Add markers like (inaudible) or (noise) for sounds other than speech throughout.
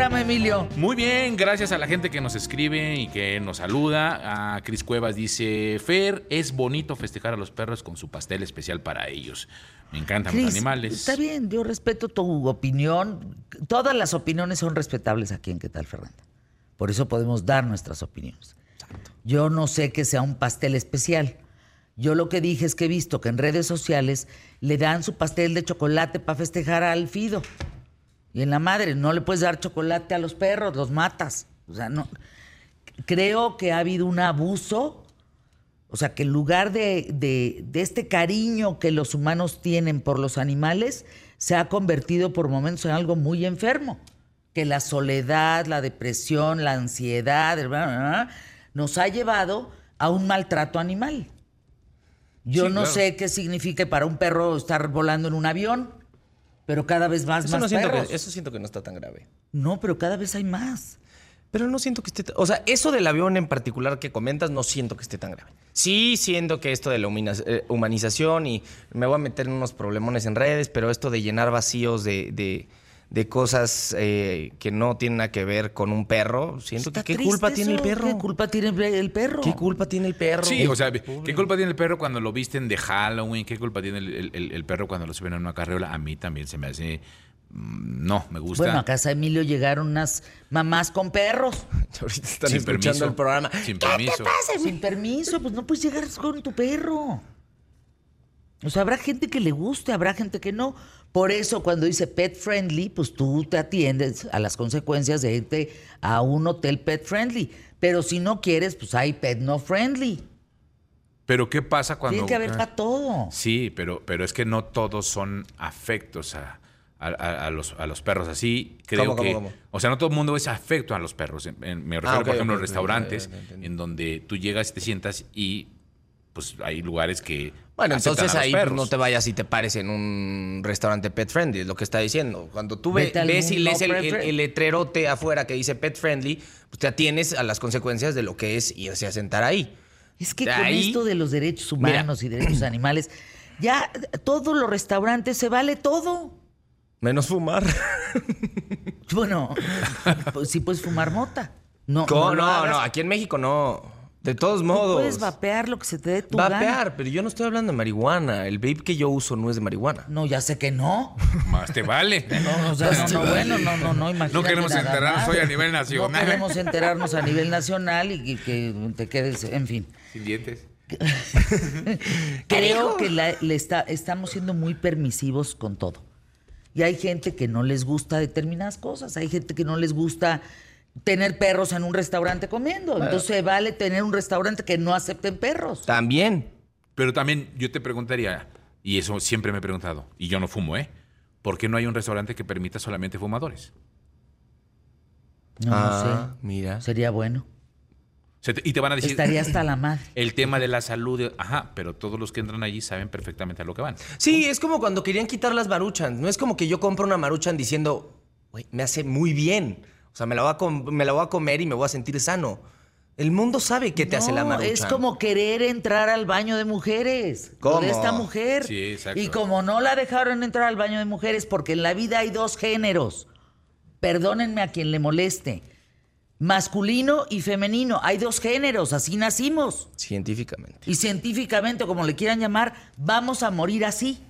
programa, Emilio? Muy bien, gracias a la gente que nos escribe y que nos saluda. A Cris Cuevas dice, Fer, es bonito festejar a los perros con su pastel especial para ellos. Me encantan los animales. Está bien, yo respeto tu opinión. Todas las opiniones son respetables aquí en ¿Qué tal, Fernanda? Por eso podemos dar nuestras opiniones. Yo no sé que sea un pastel especial. Yo lo que dije es que he visto que en redes sociales le dan su pastel de chocolate para festejar al Fido. Y en la madre, no le puedes dar chocolate a los perros, los matas. O sea, no. Creo que ha habido un abuso. O sea, que en lugar de, de, de este cariño que los humanos tienen por los animales, se ha convertido por momentos en algo muy enfermo. Que la soledad, la depresión, la ansiedad, nos ha llevado a un maltrato animal. Yo no sé qué significa para un perro estar volando en un avión, pero cada vez más, eso más no siento perros. Que, eso siento que no está tan grave. No, pero cada vez hay más. Pero no siento que esté... O sea, eso del avión en particular que comentas, no siento que esté tan grave. Sí siento que esto de la eh, humanización y me voy a meter en unos problemones en redes, pero esto de llenar vacíos de, de- de cosas eh, que no tienen nada que ver con un perro, siento que qué culpa tiene el perro. ¿Qué culpa tiene el perro? ¿Qué culpa tiene el perro? Sí, o sea, ¿qué culpa tiene el perro cuando lo visten de Halloween? ¿Qué culpa tiene el, el- el- el perro cuando lo suben a una carreola? A mí también se me hace... mm, No, me gusta. Bueno, a casa de Emilio llegaron unas mamás con perros. (laughs) Ahorita están Sin escuchando permiso. el programa. Sin ¿Qué permiso. te pasa, güey? Sin permiso, pues no puedes llegar con tu perro. O sea, habrá gente que le guste, habrá gente que no. Por eso cuando dice pet friendly, pues tú te atiendes a las consecuencias de irte a un hotel pet friendly. Pero si no quieres, pues hay pet no friendly. Pero ¿qué pasa cuando... Tiene que haber para todo. Sí, pero, pero es que no todos son afectos a, a- a- a los, a los perros. Así creo ¿Cómo, cómo, que... cómo? O sea, no todo el mundo es afecto a los perros. En- en- me refiero, Ah, ok, por ejemplo, a ok, restaurantes en donde tú llegas y te sientas y pues hay lugares que... Bueno, entonces ahí perros. no te vayas y te pares en un restaurante pet friendly, es lo que está diciendo. Cuando tú ve- ves y no lees el, el- el letrerote afuera que dice pet friendly, pues te atienes a las consecuencias de lo que es irse a sentar ahí. Es que De con ahí- esto de los derechos humanos y derechos animales, ya todos los restaurantes se vale todo. Menos fumar. Bueno, pues sí puedes fumar mota. No, No, hagas. no, aquí en México no. De todos Tú modos. puedes vapear lo que se te dé tu gana. Vapear, pero yo no estoy hablando de marihuana. El vape que yo uso no es de marihuana. No, ya sé que no. Más te vale. No, o sea, no, no, bueno, no, no, no, imagínate No queremos nada enterarnos más. hoy a nivel No nacional. queremos enterarnos a nivel nacional y, y que te quedes, en fin. Sin dientes. (laughs) Creo que la- le está, estamos siendo muy permisivos con todo. Y hay gente que no les gusta determinadas cosas. Hay gente que no les gusta tener perros en un restaurante comiendo. Entonces se vale tener un restaurante que no acepten perros. También. Pero también yo te preguntaría, y eso siempre me he preguntado, y yo no fumo, ¿eh? ¿Por qué no hay un restaurante que permita solamente fumadores? No, Ah, sé. mira. Sería bueno. Te- y te van a decir... Estaría hasta la madre. (laughs) El tema de la salud, ajá, pero todos los que entran allí saben perfectamente a lo que van. Sí, es como cuando querían quitar las maruchan. No es como que yo compro una maruchan diciendo, güey, me hace muy bien. O sea, me la, voy a com- me la voy a comer y me voy a sentir sano. El mundo sabe qué te hace la No, maruchan. Es como querer entrar al baño de mujeres. De esta mujer. Sí, exacto. Y como no la dejaron entrar al baño de mujeres, porque en la vida hay dos géneros. Perdónenme a quien le moleste. Masculino y femenino. Hay dos géneros, así nacimos. Científicamente. Y científicamente, como le quieran llamar, vamos a morir así.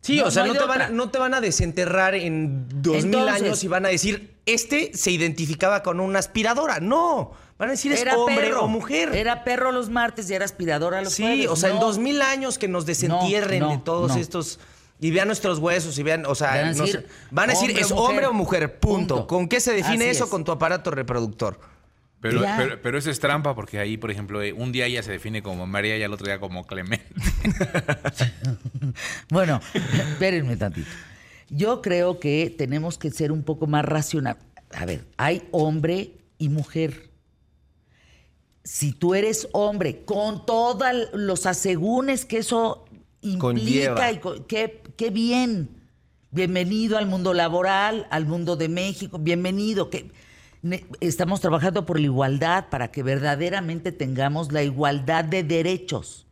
Sí, No, o sea, no te van a, otra. no te van a desenterrar en dos mil años y van a decir, este se identificaba con una aspiradora. No, van a decir es Era hombre perro. o mujer. Era perro los martes y era aspiradora los sí, jueves. o sea, en dos mil años que nos desentierren No, de todos no. estos... Y vean nuestros huesos y vean, o sea, Van a decir, sé, van a decir hombre es mujer. hombre o mujer, punto. Punto. ¿Con qué se define Así eso? es. Con tu aparato reproductor. Pero, pero eso es trampa porque ahí, por ejemplo, eh, un día ella se define como María y al otro día como Clemente. (laughs) Bueno, espérenme tantito. Yo creo que tenemos que ser un poco más racional. A ver, hay hombre y mujer. Si tú eres hombre, con todos los asegúnes que eso implica, Conlleva. y qué, qué bien. Bienvenido al mundo laboral, al mundo de México, bienvenido. Que estamos trabajando por la igualdad para que verdaderamente tengamos la igualdad de derechos.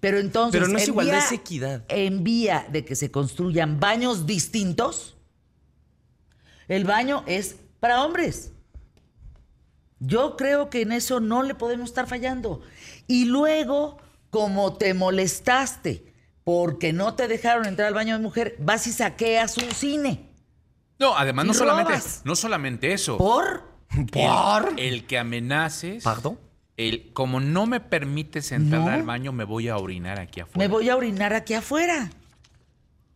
Pero entonces. Pero no es en igualdad, vía- es equidad. En vía de que se construyan baños distintos, el baño es para hombres. Yo creo que en eso no le podemos estar fallando. Y luego, como te molestaste porque no te dejaron entrar al baño de mujer, vas y saqueas un cine. No, además no solamente, no solamente eso. ¿Por? El, el que amenaces. ¿Pardon? El, como no me permites entrar No. al baño, me voy a orinar aquí afuera. Me voy a orinar aquí afuera.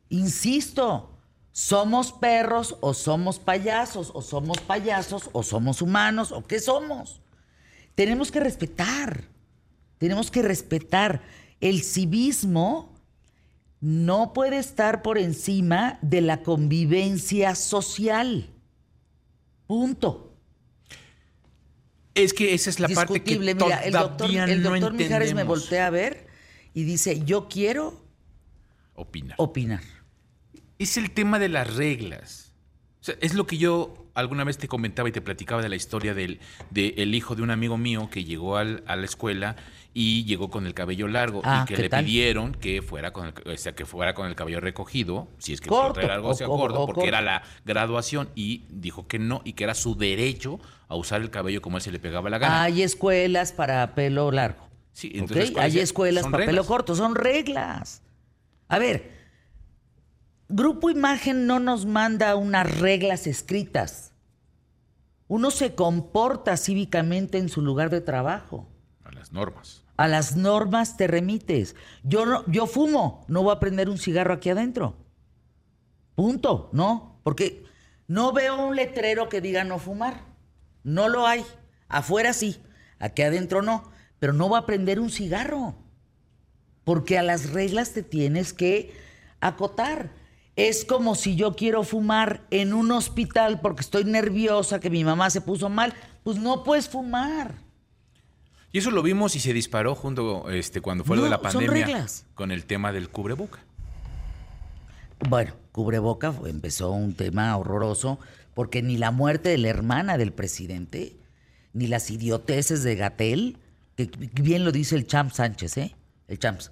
Insisto, somos perros o somos payasos, o somos payasos o somos humanos, o qué somos. Tenemos que respetar, tenemos que respetar. El civismo no puede estar por encima de la convivencia social. Punto. Es que esa es la parte que. Mira, el doctor, el no doctor Mijares me voltea a ver y dice, yo quiero Opinar. opinar. es el tema de las reglas. O sea, es lo que yo alguna vez te comentaba y te platicaba de la historia del de el hijo de un amigo mío que llegó al- a la escuela y llegó con el cabello largo Ah, y que ¿qué le tal? pidieron que fuera con el, o sea, que fuera con el cabello recogido, si es que Corto, algo o- corto, porque corto. era la graduación y dijo que no y que era su derecho a usar el cabello como él se le pegaba la gana. Hay escuelas para pelo largo. Sí, entonces, ¿cuál Hay es? escuelas para pelo corto, son reglas. A ver, Grupo Imagen no nos manda unas reglas escritas. Uno se comporta cívicamente en su lugar de trabajo. A las normas. A las normas te remites. Yo no, yo fumo, no voy a prender un cigarro aquí adentro. Punto, ¿no? Porque no veo un letrero que diga no fumar. No lo hay. Afuera sí, aquí adentro no. Pero no voy a prender un cigarro. Porque a las reglas te tienes que acotar. Es como si yo quiero fumar en un hospital porque estoy nerviosa, que mi mamá se puso mal. Pues no puedes fumar. Y eso lo vimos y se disparó junto este cuando fue lo de la pandemia con el tema del cubreboca. Bueno, cubreboca fue- empezó un tema horroroso porque ni la muerte de la hermana del presidente, ni las idioteces de Gatel, que bien lo dice el Champ Sánchez, ¿eh? El Champs.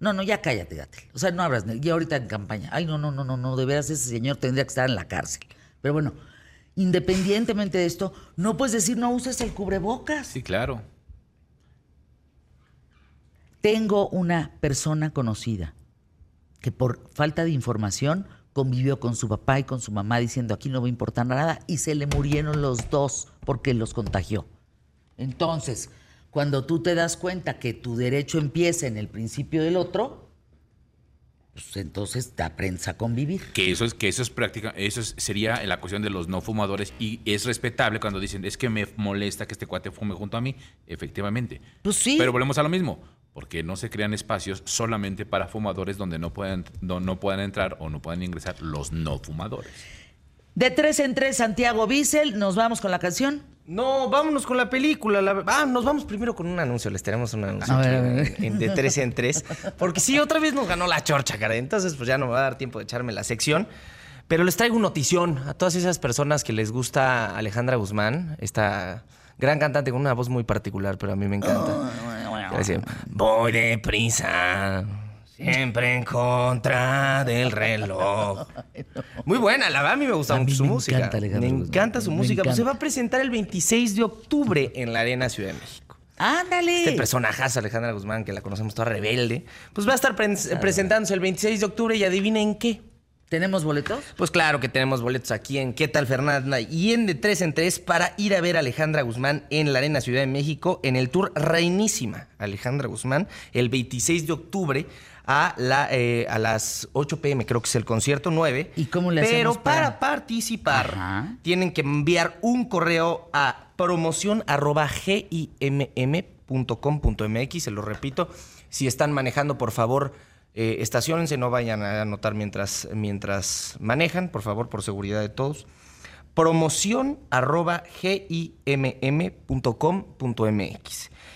No, no, ya cállate, Gatel. O sea, no abras, ya ahorita en campaña. Ay, no, no, no, no, no, de veras ese señor tendría que estar en la cárcel. Pero bueno, independientemente de esto, no puedes decir no uses el cubrebocas. Sí, claro. Tengo una persona conocida que por falta de información convivió con su papá y con su mamá diciendo aquí no va a importar nada y se le murieron los dos porque los contagió. Entonces, cuando tú te das cuenta que tu derecho empieza en el principio del otro, pues entonces te aprendes a convivir. Que eso es que eso es práctica, eso es- sería la cuestión de los no fumadores y es respetable cuando dicen, "Es que me molesta que este cuate fume junto a mí", efectivamente. Pues sí. Pero volvemos a lo mismo, porque no se crean espacios solamente para fumadores donde no puedan no, no puedan entrar o no puedan ingresar los no fumadores. De tres en tres, Santiago Bissell, nos vamos con la canción. No, vámonos con la película. la- Ah, nos vamos primero con un anuncio. Les tenemos un anuncio A aquí ver, a en- ver. en- de tres en tres. Porque sí, otra vez nos ganó la chorcha, cara. Entonces, pues ya no me va a dar tiempo de echarme la sección. Pero les traigo notición a todas esas personas que les gusta Alejandra Guzmán, esta gran cantante con una voz muy particular, pero a mí me encanta. Decía, Voy deprisa, siempre en contra del reloj. (laughs) Muy buena, la verdad a mí me gusta mucho su me música. encanta me encanta su Me música. Pues se va a presentar el 26 de octubre en la Arena Ciudad de México. Ándale. Este personajazo, Alejandra Guzmán, que la conocemos toda rebelde, pues va a estar pre- presentándose el 26 de octubre y adivinen qué. ¿Tenemos boletos? Pues claro que tenemos boletos aquí en ¿Qué tal Fernanda? Y en de 3 en 3 para ir a ver a Alejandra Guzmán en la Arena Ciudad de México en el tour Reinísima. Alejandra Guzmán, el 26 de octubre a, la, eh, a las 8 pm, creo que es el concierto 9. ¿Y cómo le Pero hacemos para- para participar, Ajá. tienen que enviar un correo a promoción arroba gimm.com.mx, se lo repito. Si están manejando, por favor, eh, estaciónense, no vayan a anotar mientras, mientras manejan, por favor, por seguridad de todos. Promoción arroba.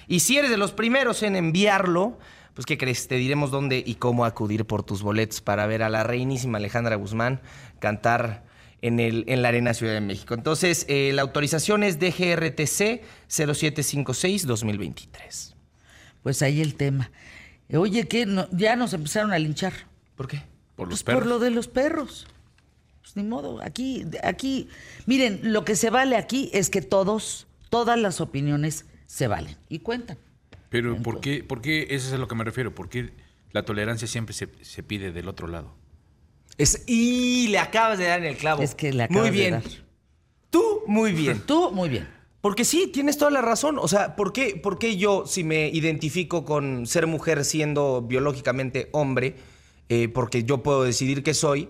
Y si eres de los primeros en enviarlo, pues ¿qué crees? Te diremos dónde y cómo acudir por tus boletos para ver a la reinísima Alejandra Guzmán cantar en, el, en la Arena Ciudad de México. Entonces, eh, la autorización es DGRTC 0756-2023. Pues ahí el tema. Oye, ¿qué? No- ya nos empezaron a linchar. ¿Por qué? Por los Pues perros. por lo de los perros. Pues ni modo, aquí, aquí, miren, lo que se vale aquí es que todos, todas las opiniones se valen y cuentan. Pero ¿por qué, por qué, eso es a lo que me refiero, por qué la tolerancia siempre se, se pide del otro lado? Es, y le acabas de dar en el clavo. Es que le acabas Muy de bien. dar. Tú, muy bien. Tú, muy bien. Porque sí, tienes toda la razón. O sea, ¿por qué, por qué yo, si me identifico con ser mujer siendo biológicamente hombre, eh, porque yo puedo decidir que soy,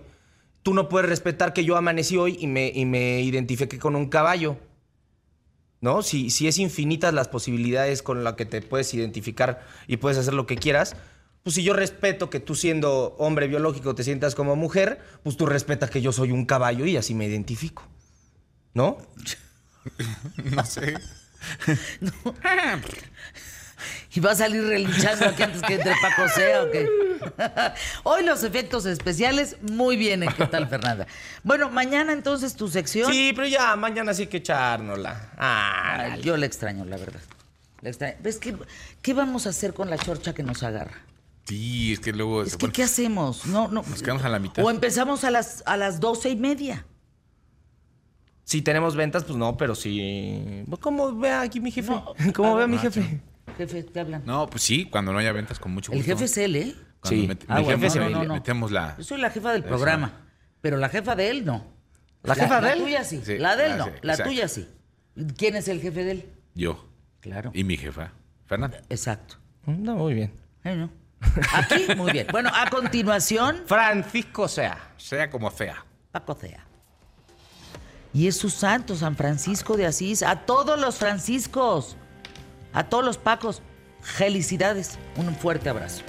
tú no puedes respetar que yo amanecí hoy y me, y me identifique con un caballo? ¿No? Si, si es infinitas las posibilidades con las que te puedes identificar y puedes hacer lo que quieras, pues si yo respeto que tú siendo hombre biológico te sientas como mujer, pues tú respetas que yo soy un caballo y así me identifico. ¿No? (laughs) (laughs) No sé. (laughs) (laughs) Y va a salir relinchando aquí antes que entre Paco sea o qué. Hoy los efectos especiales, muy bien, ¿en qué tal, Fernanda? Bueno, mañana entonces tu sección. Sí, pero ya mañana sí que echárnosla. Ah, yo la extraño, la verdad. Extraño. ¿Ves qué, qué vamos a hacer con la chorcha que nos agarra? Sí, es que luego... Es que, ¿qué hacemos? No, no. Nos quedamos a la mitad. O empezamos a las, a las doce y media. Si tenemos ventas, pues no, pero sí. Pues, ¿Cómo vea aquí mi jefe? No, (laughs) ¿Cómo a ver, mi no, jefe? Jefe, te hablan. No, pues sí, cuando no haya ventas con mucho El gusto. jefe es él, ¿eh? Cuando Sí. met- Ah, mi bueno, jefe no, se no, ve- no, no. metemos la... Yo soy la jefa del Eso. programa. Pero la jefa de él no. ¿La jefa de él? La tuya sí. Sí, la de él no. sí, la exacto. tuya sí. ¿Quién es el jefe de él? Yo. Claro. Y mi jefa, Fernanda. Exacto. No, muy bien. No. Aquí, muy bien. Bueno, a continuación, (laughs) Francisco Sea. Sea como sea. Paco Cea. Y es su santo, San Francisco de Asís. A todos los franciscos. A todos los pacos. Felicidades. Un fuerte abrazo.